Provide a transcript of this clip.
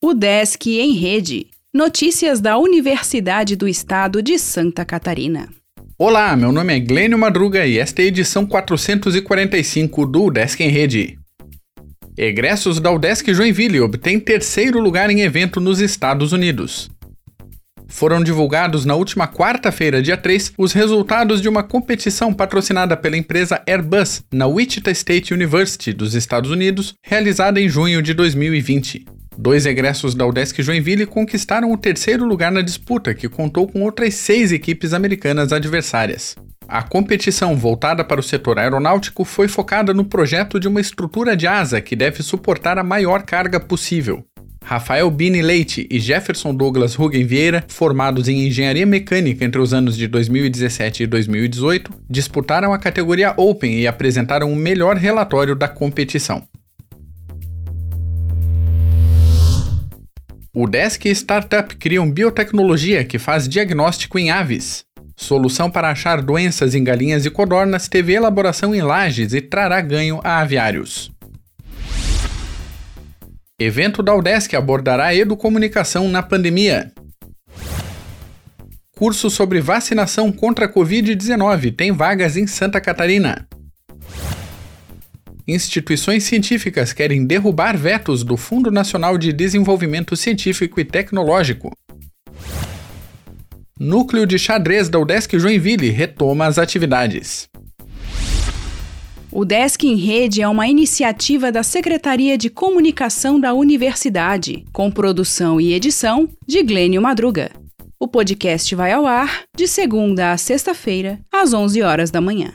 O Desk em Rede. Notícias da Universidade do Estado de Santa Catarina. Olá, meu nome é Glênio Madruga e esta é a edição 445 do Desk em Rede. Egressos da UDESC Joinville obtêm terceiro lugar em evento nos Estados Unidos. Foram divulgados na última quarta-feira, dia 3, os resultados de uma competição patrocinada pela empresa Airbus na Wichita State University dos Estados Unidos, realizada em junho de 2020. Dois egressos da UDESC Joinville conquistaram o terceiro lugar na disputa, que contou com outras seis equipes americanas adversárias. A competição voltada para o setor aeronáutico foi focada no projeto de uma estrutura de asa que deve suportar a maior carga possível. Rafael Bini Leite e Jefferson Douglas Rugen Vieira, formados em engenharia mecânica entre os anos de 2017 e 2018, disputaram a categoria Open e apresentaram o melhor relatório da competição. O Desk Startup cria uma biotecnologia que faz diagnóstico em aves. Solução para achar doenças em galinhas e codornas teve elaboração em lajes e trará ganho a aviários. Evento da UDESC abordará educomunicação na pandemia. Curso sobre vacinação contra a Covid-19 tem vagas em Santa Catarina. Instituições científicas querem derrubar vetos do Fundo Nacional de Desenvolvimento Científico e Tecnológico. Núcleo de xadrez da UDESC Joinville retoma as atividades. O Desk em Rede é uma iniciativa da Secretaria de Comunicação da Universidade, com produção e edição de Glênio Madruga. O podcast vai ao ar de segunda a sexta-feira, às 11 horas da manhã.